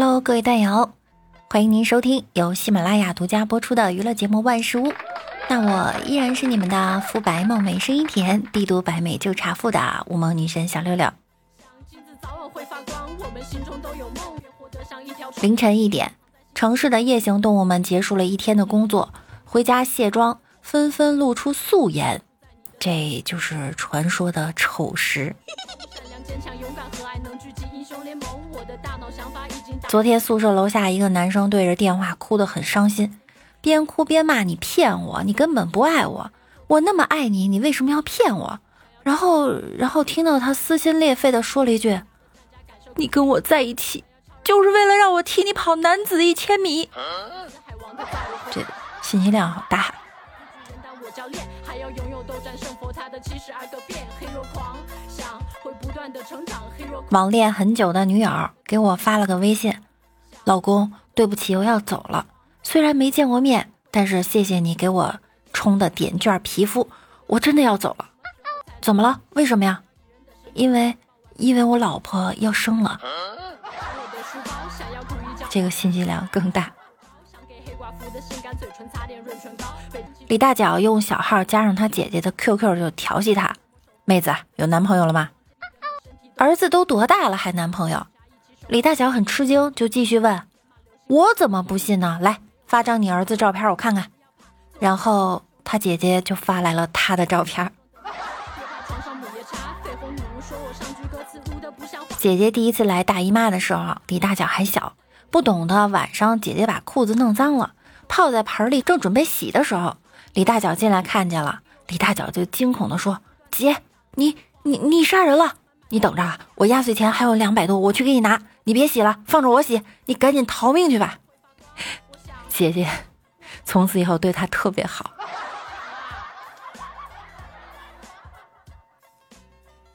Hello，各位蛋友，欢迎您收听由喜马拉雅独家播出的娱乐节目《万事屋》。那我依然是你们的肤白貌美、声音甜、帝都白美就差富的无梦女神小六六。凌晨一点，城市的夜行动物们结束了一天的工作，回家卸妆，纷纷露出素颜，这就是传说的丑时。善良、坚强、勇敢和爱昨天宿舍楼下一个男生对着电话哭得很伤心，边哭边骂：“你骗我，你根本不爱我，我那么爱你，你为什么要骗我？”然后，然后听到他撕心裂肺地说了一句：“你跟我在一起，就是为了让我替你跑男子一千米。”这信息量好大。网恋很久的女友给我发了个微信：“老公，对不起，我要走了。虽然没见过面，但是谢谢你给我充的点券皮肤，我真的要走了。怎么了？为什么呀？因为，因为我老婆要生了。这个信息量更大。”李大脚用小号加上他姐姐的 QQ 就调戏他：“妹子有男朋友了吗？”儿子都多大了还男朋友？李大脚很吃惊，就继续问：“我怎么不信呢？来发张你儿子照片我看看。”然后他姐姐就发来了他的照片。姐姐第一次来大姨妈的时候，李大脚还小，不懂得晚上姐姐把裤子弄脏了，泡在盆里，正准备洗的时候，李大脚进来看见了，李大脚就惊恐的说：“姐，你你你杀人了！”你等着啊，我压岁钱还有两百多，我去给你拿。你别洗了，放着我洗。你赶紧逃命去吧，姐姐。从此以后对他特别好。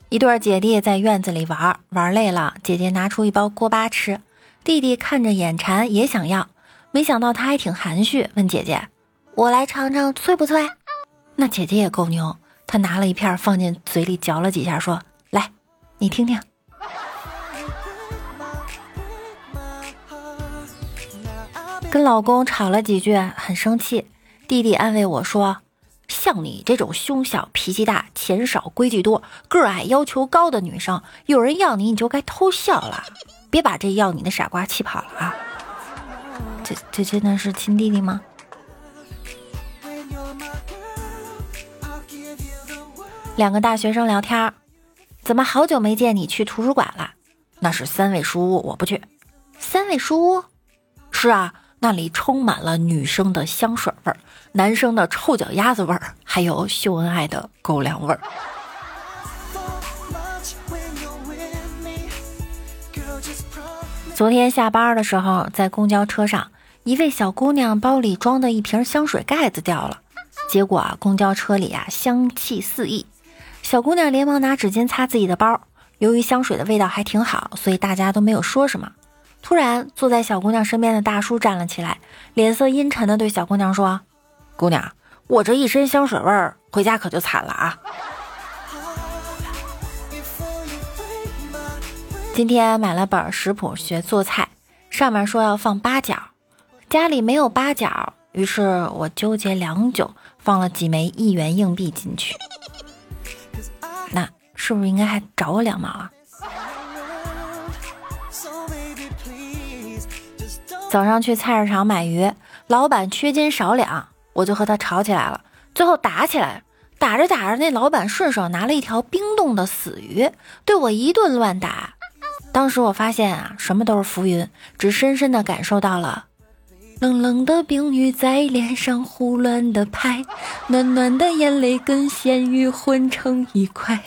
一对姐弟在院子里玩，玩累了，姐姐拿出一包锅巴吃，弟弟看着眼馋也想要，没想到他还挺含蓄，问姐姐：“我来尝尝脆不脆？”那姐姐也够牛，她拿了一片放进嘴里嚼了几下，说。你听听，跟老公吵了几句，很生气。弟弟安慰我说：“像你这种胸小、脾气大、钱少、规矩多、个矮、要求高的女生，有人要你，你就该偷笑了，别把这要你的傻瓜气跑了啊！”这这真的是亲弟弟吗？两个大学生聊天儿。怎么好久没见你去图书馆了？那是三味书屋，我不去。三味书屋？是啊，那里充满了女生的香水味儿，男生的臭脚丫子味儿，还有秀恩爱的狗粮味儿。昨天下班的时候，在公交车上，一位小姑娘包里装的一瓶香水盖子掉了，结果啊，公交车里啊香气四溢。小姑娘连忙拿纸巾擦自己的包，由于香水的味道还挺好，所以大家都没有说什么。突然，坐在小姑娘身边的大叔站了起来，脸色阴沉地对小姑娘说：“姑娘，我这一身香水味儿，回家可就惨了啊！”今天买了本食谱学做菜，上面说要放八角，家里没有八角，于是我纠结良久，放了几枚一元硬币进去。是不是应该还找我两毛啊？早上去菜市场买鱼，老板缺斤少两，我就和他吵起来了，最后打起来，打着打着，那老板顺手拿了一条冰冻的死鱼，对我一顿乱打。当时我发现啊，什么都是浮云，只深深的感受到了冷冷的冰雨在脸上胡乱的拍，暖暖的眼泪跟咸鱼混成一块。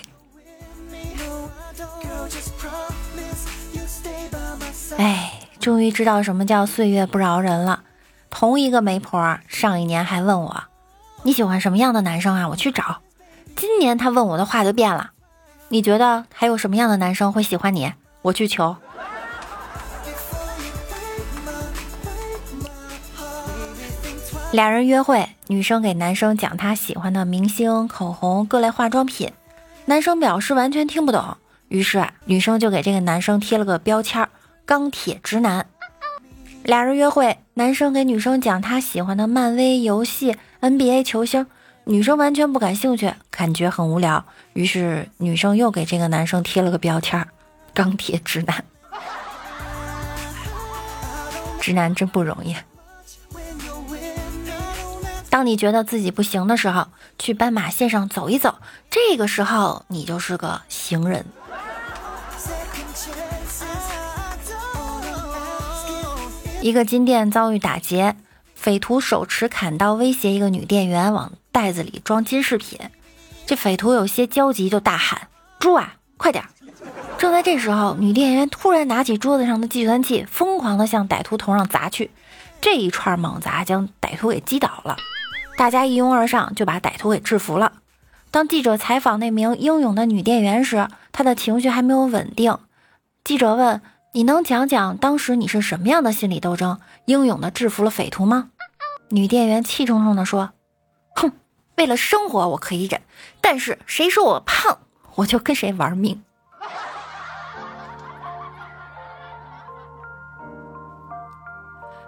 哎，终于知道什么叫岁月不饶人了。同一个媒婆，上一年还问我你喜欢什么样的男生啊？我去找。今年他问我的话就变了。你觉得还有什么样的男生会喜欢你？我去求。俩人约会，女生给男生讲她喜欢的明星、口红、各类化妆品，男生表示完全听不懂。于是女生就给这个男生贴了个标签儿。钢铁直男，俩人约会，男生给女生讲他喜欢的漫威游戏、NBA 球星，女生完全不感兴趣，感觉很无聊。于是女生又给这个男生贴了个标签儿：钢铁直男。直男真不容易。当你觉得自己不行的时候，去斑马线上走一走，这个时候你就是个行人。一个金店遭遇打劫，匪徒手持砍刀威胁一个女店员往袋子里装金饰品。这匪徒有些焦急，就大喊：“猪啊，快点！”正在这时候，女店员突然拿起桌子上的计算器，疯狂地向歹徒头上砸去。这一串猛砸将歹徒给击倒了，大家一拥而上就把歹徒给制服了。当记者采访那名英勇的女店员时，她的情绪还没有稳定。记者问。你能讲讲当时你是什么样的心理斗争，英勇的制服了匪徒吗？女店员气冲冲地说：“哼，为了生活我可以忍，但是谁说我胖，我就跟谁玩命。”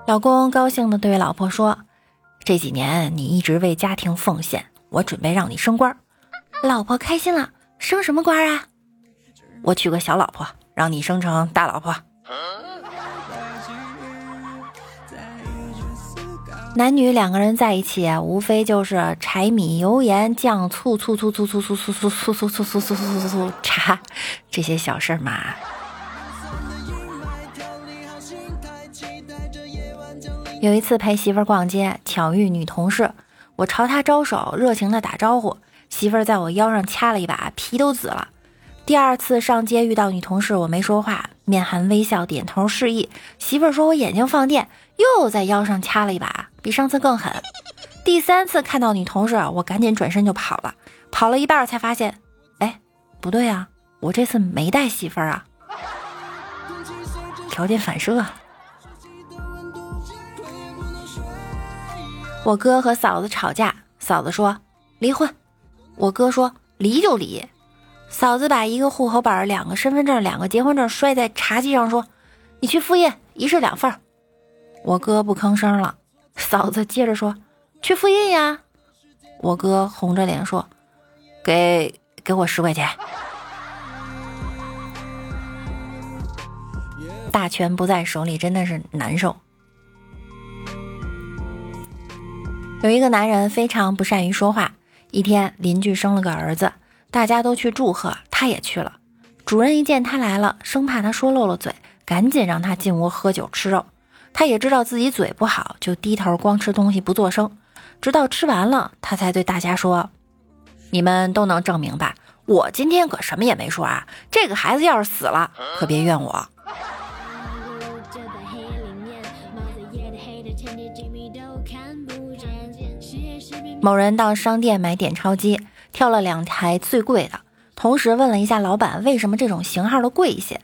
老公高兴地对老婆说：“这几年你一直为家庭奉献，我准备让你升官。”老婆开心了：“升什么官啊？我娶个小老婆。”让你生成大老婆。男女两个人在一起，无非就是柴米油盐酱醋醋醋醋醋醋醋醋醋醋醋醋醋醋茶这些小事儿嘛。有一次陪媳妇儿逛街，巧遇女同事，我朝她招手，热情的打招呼，媳妇儿在我腰上掐了一把，皮都紫了。第二次上街遇到女同事，我没说话，面含微笑点头示意。媳妇儿说我眼睛放电，又在腰上掐了一把，比上次更狠。第三次看到女同事，我赶紧转身就跑了。跑了一半才发现，哎，不对啊，我这次没带媳妇儿啊。条件反射。我哥和嫂子吵架，嫂子说离婚，我哥说离就离。嫂子把一个户口本、两个身份证、两个结婚证摔在茶几上，说：“你去复印，一式两份。”我哥不吭声了。嫂子接着说：“去复印呀。”我哥红着脸说：“给给我十块钱。”大权不在手里，真的是难受。有一个男人非常不善于说话，一天邻居生了个儿子。大家都去祝贺，他也去了。主人一见他来了，生怕他说漏了嘴，赶紧让他进屋喝酒吃肉。他也知道自己嘴不好，就低头光吃东西不作声，直到吃完了，他才对大家说：“你们都能证明吧？我今天可什么也没说啊！这个孩子要是死了，可别怨我。”某人到商店买点钞机。挑了两台最贵的，同时问了一下老板为什么这种型号的贵一些。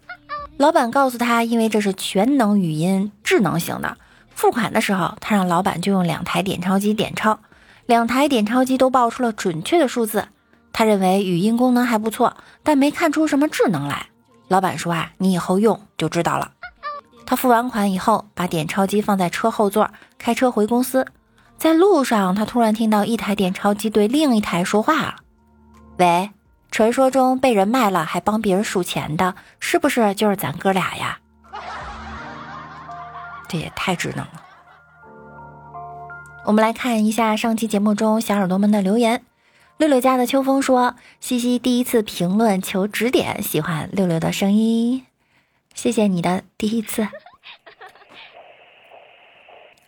老板告诉他，因为这是全能语音智能型的。付款的时候，他让老板就用两台点钞机点钞，两台点钞机都报出了准确的数字。他认为语音功能还不错，但没看出什么智能来。老板说啊，你以后用就知道了。他付完款以后，把点钞机放在车后座，开车回公司。在路上，他突然听到一台点钞机对另一台说话了。喂，传说中被人卖了还帮别人数钱的，是不是就是咱哥俩呀？这也太智能了。我们来看一下上期节目中小耳朵们的留言。六六家的秋风说：“西西第一次评论求指点，喜欢六六的声音，谢谢你的第一次。”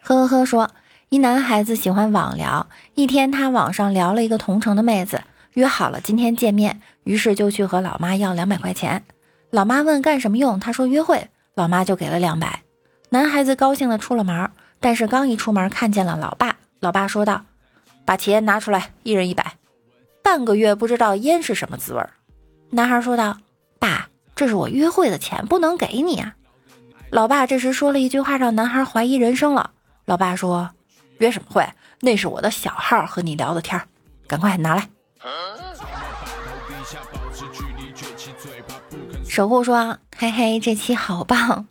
呵呵呵说，一男孩子喜欢网聊，一天他网上聊了一个同城的妹子。约好了今天见面，于是就去和老妈要两百块钱。老妈问干什么用，他说约会，老妈就给了两百。男孩子高兴的出了门，但是刚一出门看见了老爸，老爸说道：“把钱拿出来，一人一百。”半个月不知道烟是什么滋味。男孩说道：“爸，这是我约会的钱，不能给你啊。”老爸这时说了一句话，让男孩怀疑人生了。老爸说：“约什么会？那是我的小号，和你聊的天儿赶快拿来。”守护说：“嘿嘿，这期好棒！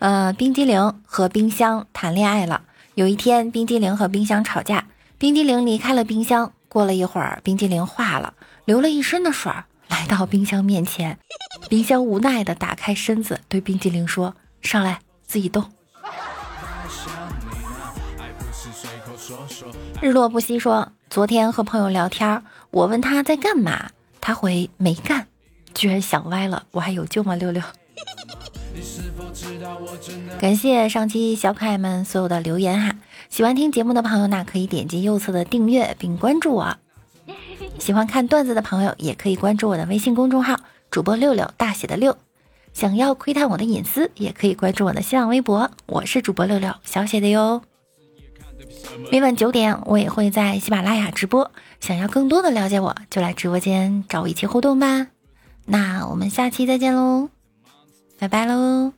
呃，冰激凌和冰箱谈恋爱了。有一天，冰激凌和冰箱吵架，冰激凌离开了冰箱。过了一会儿，冰激凌化了，流了一身的水，来到冰箱面前。冰箱无奈的打开身子，对冰激凌说：“上来，自己动。”日落不息说：“昨天和朋友聊天，我问他在干嘛，他回没干，居然想歪了。我还有救吗？六六。”感谢上期小可爱们所有的留言哈！喜欢听节目的朋友呢，可以点击右侧的订阅并关注我。喜欢看段子的朋友也可以关注我的微信公众号主播六六大写的六。想要窥探我的隐私，也可以关注我的新浪微博，我是主播六六小写的哟。每晚九点我也会在喜马拉雅直播，想要更多的了解我，就来直播间找我一起互动吧。那我们下期再见喽！拜拜喽。